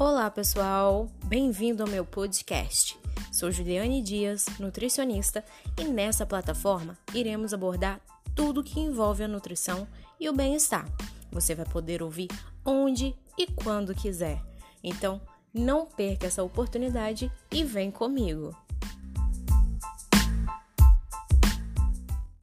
Olá, pessoal! Bem-vindo ao meu podcast. Sou Juliane Dias, nutricionista, e nessa plataforma iremos abordar tudo que envolve a nutrição e o bem-estar. Você vai poder ouvir onde e quando quiser. Então, não perca essa oportunidade e vem comigo!